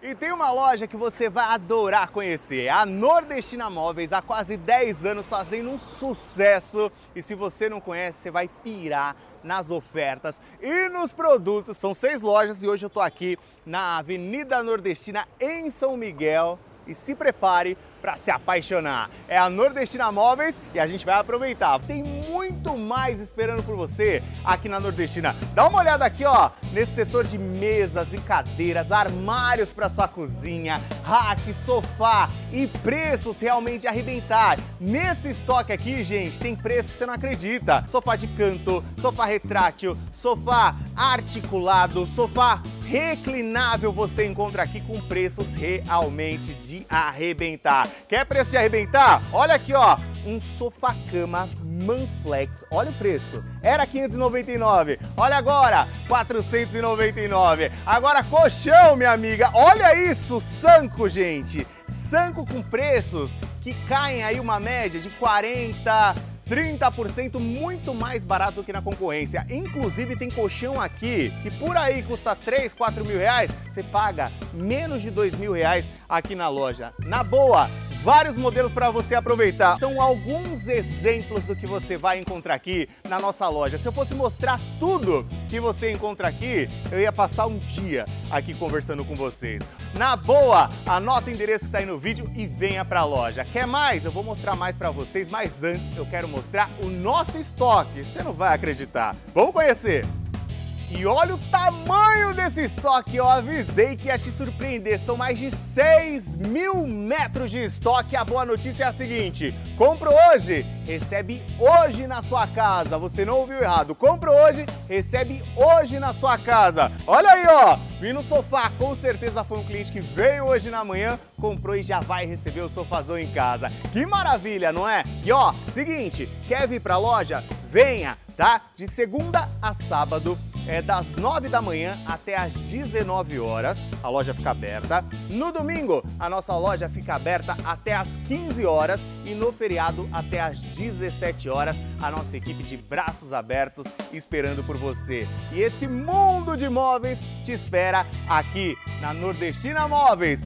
E tem uma loja que você vai adorar conhecer, a Nordestina Móveis, há quase 10 anos fazendo um sucesso. E se você não conhece, você vai pirar nas ofertas e nos produtos. São seis lojas e hoje eu estou aqui na Avenida Nordestina em São Miguel. E se prepare para se apaixonar. É a Nordestina Móveis e a gente vai aproveitar. Tem muito mais esperando por você aqui na Nordestina. Dá uma olhada aqui, ó, nesse setor de mesas e cadeiras, armários para sua cozinha, rack, sofá e preços realmente arrebentar. Nesse estoque aqui, gente, tem preço que você não acredita. Sofá de canto, sofá retrátil, sofá articulado, sofá reclinável você encontra aqui com preços realmente de arrebentar. Quer preço de arrebentar? Olha aqui, ó, um sofá-cama Manflex. Olha o preço. Era 599. Olha agora, 499. Agora colchão, minha amiga. Olha isso, Sanco, gente. Sanco com preços que caem aí uma média de 40 30% muito mais barato do que na concorrência. Inclusive tem colchão aqui que por aí custa 3, 4 mil reais, você paga menos de 2 mil reais aqui na loja. Na boa, vários modelos para você aproveitar. São alguns exemplos do que você vai encontrar aqui na nossa loja. Se eu fosse mostrar tudo que você encontra aqui, eu ia passar um dia aqui conversando com vocês. Na boa, anota o endereço que está aí no vídeo e venha para a loja. Quer mais? Eu vou mostrar mais para vocês, mas antes eu quero mostrar o nosso estoque. Você não vai acreditar. Vamos conhecer! E olha o tamanho desse estoque, eu avisei que ia te surpreender. São mais de 6 mil metros de estoque. A boa notícia é a seguinte: compra hoje, recebe hoje na sua casa. Você não ouviu errado. Compra hoje, recebe hoje na sua casa. Olha aí, ó. Vi no sofá, com certeza foi um cliente que veio hoje na manhã, comprou e já vai receber o sofazão em casa. Que maravilha, não é? E ó, seguinte, quer vir pra loja? Venha, tá? De segunda a sábado é das 9 da manhã até as 19 horas. A loja fica aberta. No domingo, a nossa loja fica aberta até as 15 horas e no feriado até as 17 horas. A nossa equipe de braços abertos esperando por você. E esse mundo de móveis te espera aqui na Nordestina Móveis.